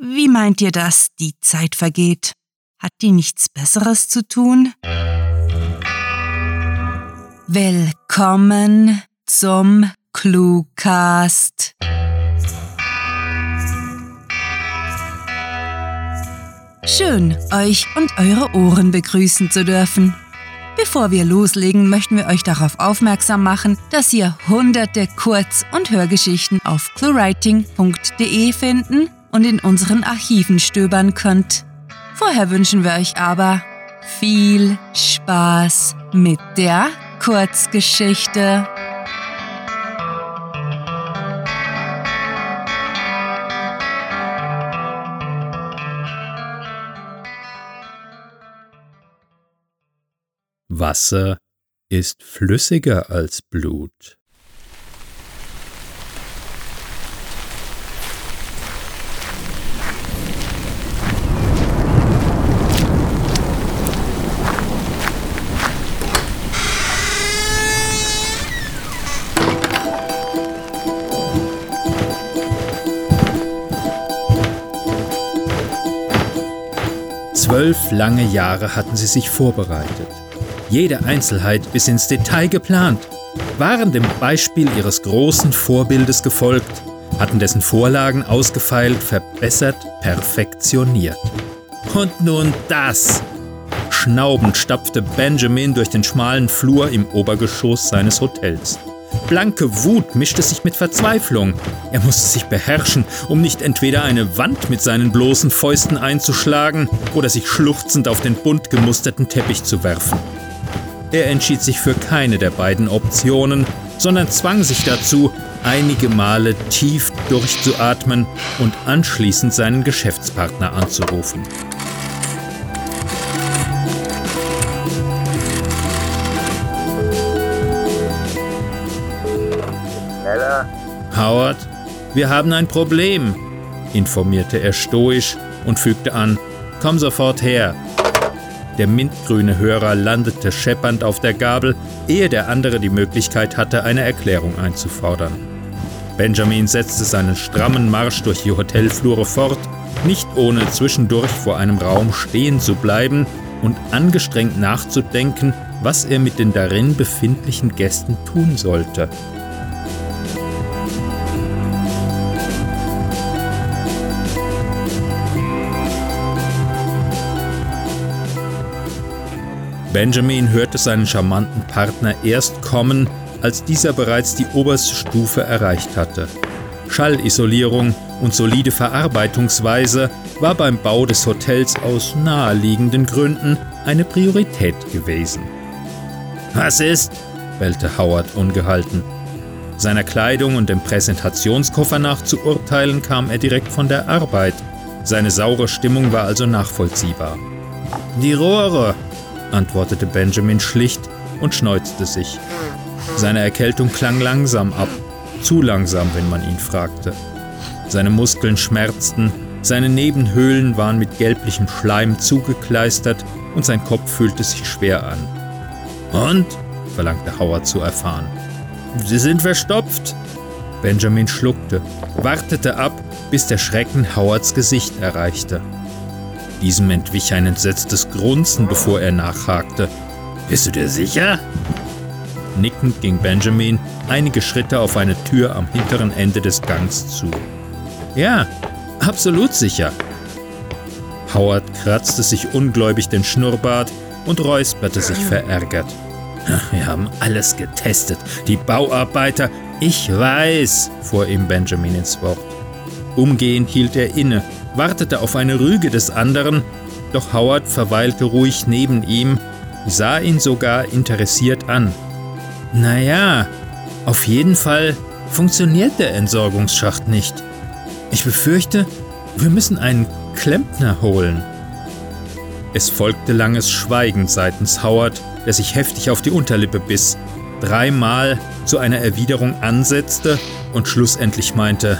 Wie meint ihr das, die Zeit vergeht? Hat die nichts Besseres zu tun? Willkommen zum Cluecast. Schön, euch und eure Ohren begrüßen zu dürfen. Bevor wir loslegen, möchten wir euch darauf aufmerksam machen, dass ihr hunderte Kurz- und Hörgeschichten auf cluewriting.de finden und in unseren Archiven stöbern könnt. Vorher wünschen wir euch aber viel Spaß mit der Kurzgeschichte. Wasser ist flüssiger als Blut. Zwölf lange Jahre hatten sie sich vorbereitet jede Einzelheit bis ins Detail geplant, waren dem Beispiel ihres großen Vorbildes gefolgt, hatten dessen Vorlagen ausgefeilt, verbessert, perfektioniert. Und nun das! Schnaubend stapfte Benjamin durch den schmalen Flur im Obergeschoss seines Hotels. Blanke Wut mischte sich mit Verzweiflung. Er musste sich beherrschen, um nicht entweder eine Wand mit seinen bloßen Fäusten einzuschlagen oder sich schluchzend auf den bunt gemusterten Teppich zu werfen. Er entschied sich für keine der beiden Optionen, sondern zwang sich dazu, einige Male tief durchzuatmen und anschließend seinen Geschäftspartner anzurufen. Schneller. Howard, wir haben ein Problem, informierte er stoisch und fügte an, komm sofort her. Der mintgrüne Hörer landete scheppernd auf der Gabel, ehe der andere die Möglichkeit hatte, eine Erklärung einzufordern. Benjamin setzte seinen strammen Marsch durch die Hotelflure fort, nicht ohne zwischendurch vor einem Raum stehen zu bleiben und angestrengt nachzudenken, was er mit den darin befindlichen Gästen tun sollte. Benjamin hörte seinen charmanten Partner erst kommen, als dieser bereits die oberste Stufe erreicht hatte. Schallisolierung und solide Verarbeitungsweise war beim Bau des Hotels aus naheliegenden Gründen eine Priorität gewesen. Was ist? bellte Howard ungehalten. Seiner Kleidung und dem Präsentationskoffer nach zu urteilen kam er direkt von der Arbeit. Seine saure Stimmung war also nachvollziehbar. Die Rohre, antwortete Benjamin schlicht und schneuzte sich. Seine Erkältung klang langsam ab, zu langsam, wenn man ihn fragte. Seine Muskeln schmerzten, seine Nebenhöhlen waren mit gelblichem Schleim zugekleistert und sein Kopf fühlte sich schwer an. Und? verlangte Howard zu erfahren. Sie sind verstopft. Benjamin schluckte, wartete ab, bis der Schrecken Howards Gesicht erreichte. Diesem entwich ein entsetztes Grunzen, bevor er nachhakte. Bist du dir sicher? Nickend ging Benjamin einige Schritte auf eine Tür am hinteren Ende des Gangs zu. Ja, absolut sicher. Howard kratzte sich ungläubig den Schnurrbart und räusperte sich verärgert. Wir haben alles getestet. Die Bauarbeiter. Ich weiß, fuhr ihm Benjamin ins Wort. Umgehend hielt er inne wartete auf eine Rüge des anderen, doch Howard verweilte ruhig neben ihm, sah ihn sogar interessiert an. Naja, auf jeden Fall funktioniert der Entsorgungsschacht nicht. Ich befürchte, wir müssen einen Klempner holen. Es folgte langes Schweigen seitens Howard, der sich heftig auf die Unterlippe biss, dreimal zu einer Erwiderung ansetzte und schlussendlich meinte,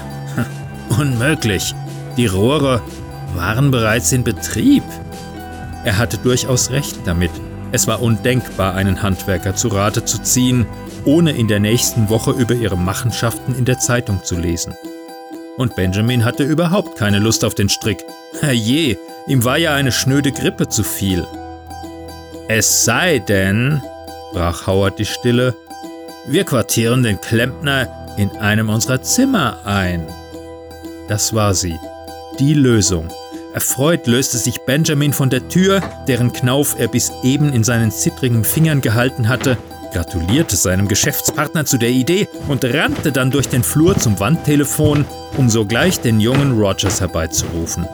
Unmöglich, die Rohre waren bereits in Betrieb. Er hatte durchaus recht damit. Es war undenkbar, einen Handwerker zu Rate zu ziehen, ohne in der nächsten Woche über ihre Machenschaften in der Zeitung zu lesen. Und Benjamin hatte überhaupt keine Lust auf den Strick. Herrje, ihm war ja eine schnöde Grippe zu viel. Es sei denn, brach Howard die Stille, wir quartieren den Klempner in einem unserer Zimmer ein. Das war sie, die Lösung. Erfreut löste sich Benjamin von der Tür, deren Knauf er bis eben in seinen zittrigen Fingern gehalten hatte, gratulierte seinem Geschäftspartner zu der Idee und rannte dann durch den Flur zum Wandtelefon, um sogleich den jungen Rogers herbeizurufen.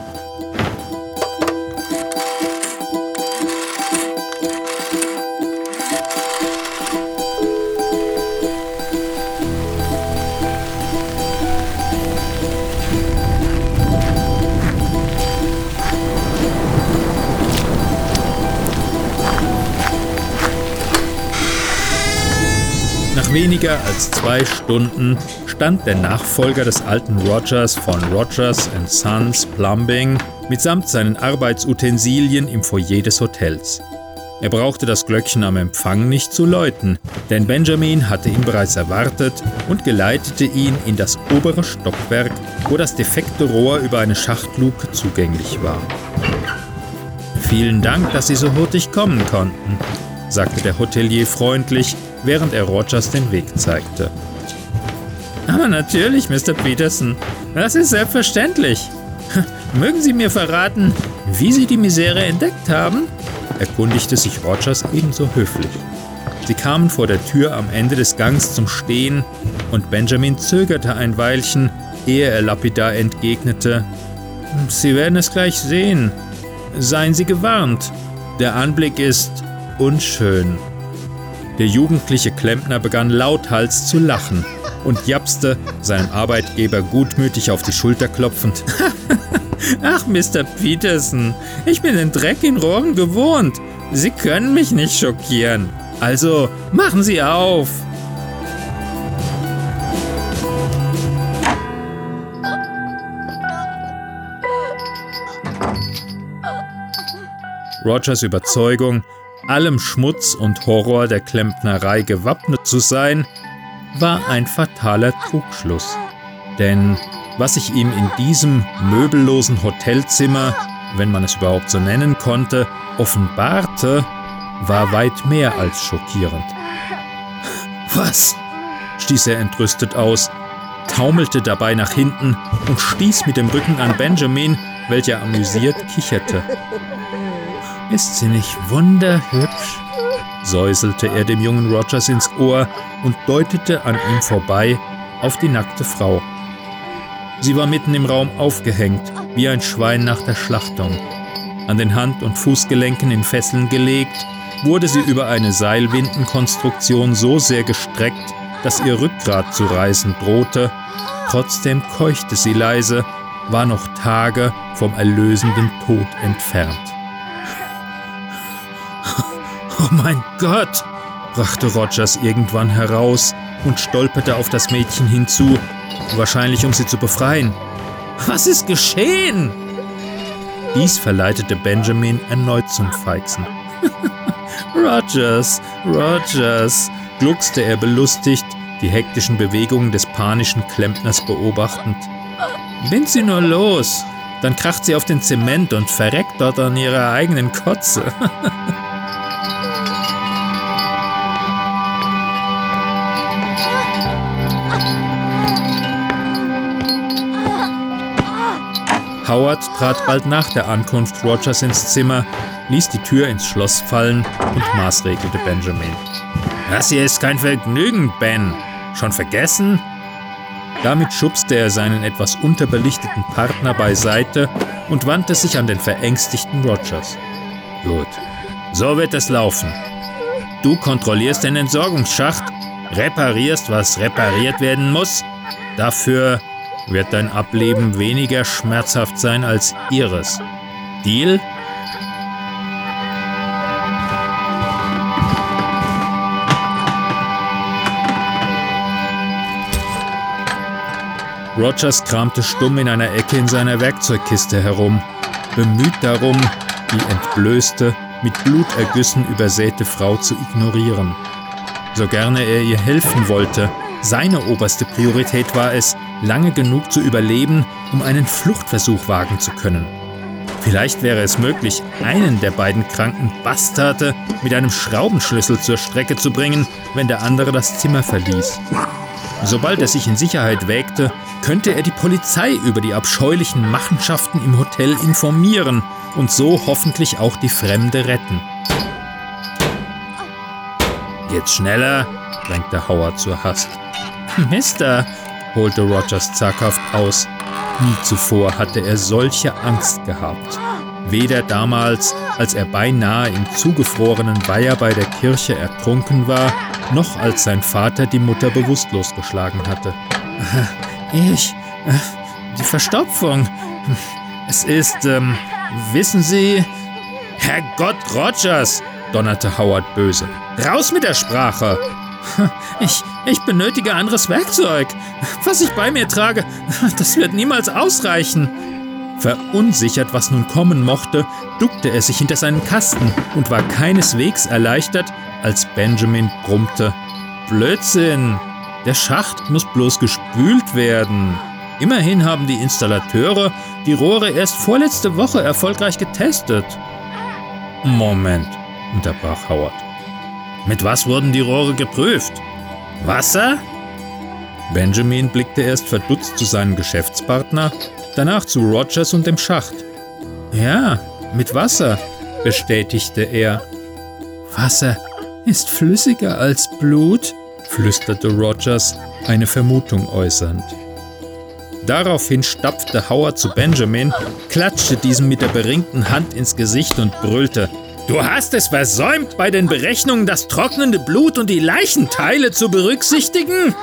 Weniger als zwei Stunden stand der Nachfolger des alten Rogers von Rogers Sons Plumbing mitsamt seinen Arbeitsutensilien im Foyer des Hotels. Er brauchte das Glöckchen am Empfang nicht zu läuten, denn Benjamin hatte ihn bereits erwartet und geleitete ihn in das obere Stockwerk, wo das defekte Rohr über eine Schachtluke zugänglich war. Vielen Dank, dass Sie so hurtig kommen konnten, sagte der Hotelier freundlich während er Rogers den Weg zeigte. Aber natürlich, Mr. Peterson. Das ist selbstverständlich. Mögen Sie mir verraten, wie Sie die Misere entdeckt haben? erkundigte sich Rogers ebenso höflich. Sie kamen vor der Tür am Ende des Gangs zum Stehen und Benjamin zögerte ein Weilchen, ehe er lapidar entgegnete: Sie werden es gleich sehen. Seien Sie gewarnt. Der Anblick ist unschön. Der jugendliche Klempner begann lauthals zu lachen und japste, seinem Arbeitgeber gutmütig auf die Schulter klopfend. Ach, Mr. Peterson, ich bin den Dreck in Rohren gewohnt. Sie können mich nicht schockieren. Also, machen Sie auf. Rogers Überzeugung, allem Schmutz und Horror der Klempnerei gewappnet zu sein, war ein fataler Trugschluss. Denn was sich ihm in diesem möbellosen Hotelzimmer, wenn man es überhaupt so nennen konnte, offenbarte, war weit mehr als schockierend. Was? stieß er entrüstet aus, taumelte dabei nach hinten und stieß mit dem Rücken an Benjamin, welcher amüsiert kicherte. Ist sie nicht wunderhübsch? säuselte er dem jungen Rogers ins Ohr und deutete an ihm vorbei auf die nackte Frau. Sie war mitten im Raum aufgehängt, wie ein Schwein nach der Schlachtung. An den Hand- und Fußgelenken in Fesseln gelegt, wurde sie über eine Seilwindenkonstruktion so sehr gestreckt, dass ihr Rückgrat zu reißen drohte. Trotzdem keuchte sie leise, war noch Tage vom erlösenden Tod entfernt. Oh mein Gott! brachte Rogers irgendwann heraus und stolperte auf das Mädchen hinzu, wahrscheinlich um sie zu befreien. Was ist geschehen? Dies verleitete Benjamin erneut zum Feixen. Rogers, Rogers, gluckste er belustigt, die hektischen Bewegungen des panischen Klempners beobachtend. Bind sie nur los, dann kracht sie auf den Zement und verreckt dort an ihrer eigenen Kotze. Howard trat bald nach der Ankunft Rogers ins Zimmer, ließ die Tür ins Schloss fallen und maßregelte Benjamin. Das hier ist kein Vergnügen, Ben. Schon vergessen? Damit schubste er seinen etwas unterbelichteten Partner beiseite und wandte sich an den verängstigten Rogers. Gut, so wird es laufen. Du kontrollierst den Entsorgungsschacht, reparierst, was repariert werden muss. Dafür wird dein Ableben weniger schmerzhaft sein als ihres. Deal? Rogers kramte stumm in einer Ecke in seiner Werkzeugkiste herum, bemüht darum, die entblößte, mit Blutergüssen übersäte Frau zu ignorieren. So gerne er ihr helfen wollte, seine oberste Priorität war es, lange genug zu überleben, um einen Fluchtversuch wagen zu können. Vielleicht wäre es möglich, einen der beiden kranken Bastarde mit einem Schraubenschlüssel zur Strecke zu bringen, wenn der andere das Zimmer verließ. Sobald er sich in Sicherheit wägte, könnte er die Polizei über die abscheulichen Machenschaften im Hotel informieren und so hoffentlich auch die Fremde retten. Jetzt schneller, drängte Howard zur Hast. Mister, holte Rogers zaghaft aus. Nie zuvor hatte er solche Angst gehabt. Weder damals, als er beinahe im zugefrorenen Weiher bei der Kirche ertrunken war, noch als sein Vater die Mutter bewusstlos geschlagen hatte. Ich. Äh, die Verstopfung. Es ist, ähm, wissen Sie. Herrgott Rogers, donnerte Howard böse. Raus mit der Sprache! Ich, ich benötige anderes Werkzeug. Was ich bei mir trage, das wird niemals ausreichen. Verunsichert, was nun kommen mochte, duckte er sich hinter seinen Kasten und war keineswegs erleichtert, als Benjamin brummte. Blödsinn! Der Schacht muss bloß gespült werden. Immerhin haben die Installateure die Rohre erst vorletzte Woche erfolgreich getestet. Moment, unterbrach Howard. Mit was wurden die Rohre geprüft? Wasser? Benjamin blickte erst verdutzt zu seinem Geschäftspartner, danach zu Rogers und dem Schacht. Ja, mit Wasser, bestätigte er. Wasser ist flüssiger als Blut, flüsterte Rogers, eine Vermutung äußernd. Daraufhin stapfte Howard zu Benjamin, klatschte diesem mit der beringten Hand ins Gesicht und brüllte: Du hast es versäumt, bei den Berechnungen das trocknende Blut und die Leichenteile zu berücksichtigen?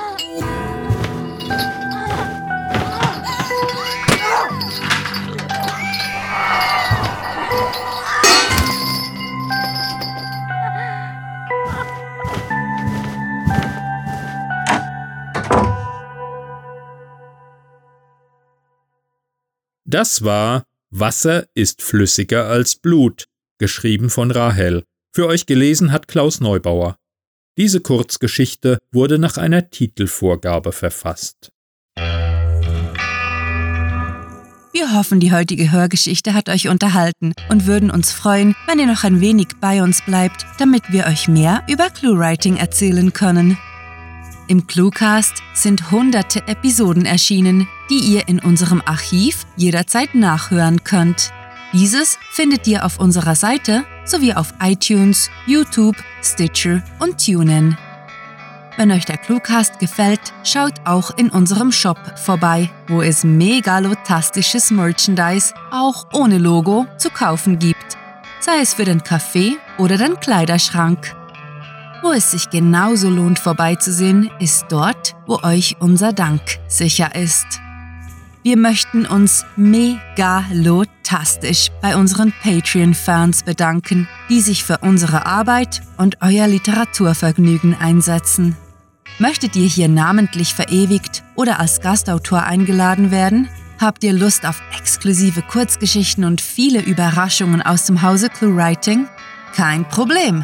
Das war Wasser ist flüssiger als Blut geschrieben von Rahel. Für euch gelesen hat Klaus Neubauer. Diese Kurzgeschichte wurde nach einer Titelvorgabe verfasst. Wir hoffen, die heutige Hörgeschichte hat euch unterhalten und würden uns freuen, wenn ihr noch ein wenig bei uns bleibt, damit wir euch mehr über Cluewriting erzählen können. Im Cluecast sind hunderte Episoden erschienen, die ihr in unserem Archiv jederzeit nachhören könnt. Dieses findet ihr auf unserer Seite sowie auf iTunes, YouTube, Stitcher und TuneIn. Wenn euch der Cluecast gefällt, schaut auch in unserem Shop vorbei, wo es megalotastisches Merchandise auch ohne Logo zu kaufen gibt, sei es für den Kaffee oder den Kleiderschrank. Wo es sich genauso lohnt vorbeizusehen, ist dort, wo euch unser Dank sicher ist. Wir möchten uns megalotastisch bei unseren Patreon-Fans bedanken, die sich für unsere Arbeit und euer Literaturvergnügen einsetzen. Möchtet ihr hier namentlich verewigt oder als Gastautor eingeladen werden? Habt ihr Lust auf exklusive Kurzgeschichten und viele Überraschungen aus dem Hause ClueWriting? Kein Problem!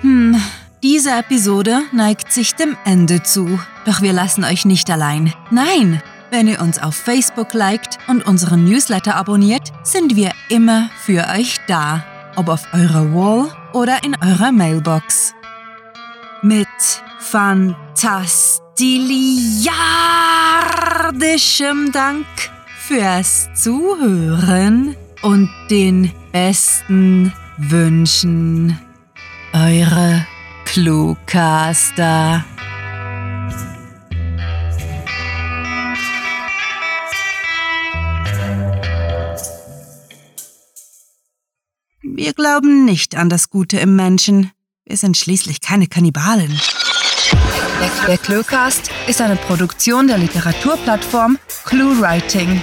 Hm, diese Episode neigt sich dem Ende zu. Doch wir lassen euch nicht allein. Nein! Wenn ihr uns auf Facebook liked und unseren Newsletter abonniert, sind wir immer für euch da. Ob auf eurer Wall oder in eurer Mailbox. Mit fantastiliardischem Dank fürs Zuhören und den besten Wünschen. Eure Cluecaster. Wir glauben nicht an das Gute im Menschen. Wir sind schließlich keine Kannibalen. Der Cluecast ist eine Produktion der Literaturplattform ClueWriting.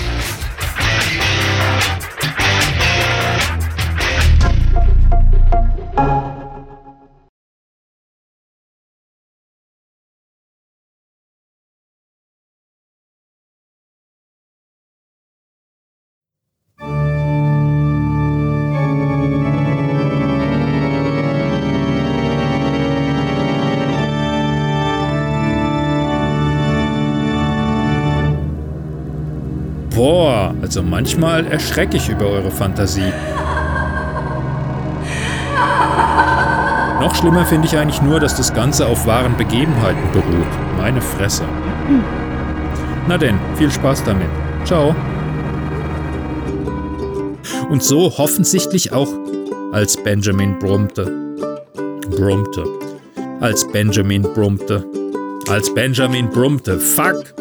Also manchmal erschrecke ich über eure Fantasie. Noch schlimmer finde ich eigentlich nur, dass das Ganze auf wahren Begebenheiten beruht. Meine Fresse. Na denn, viel Spaß damit. Ciao. Und so hoffentlich auch als Benjamin brummte. Brummte. Als Benjamin brummte. Als Benjamin brummte. Fuck!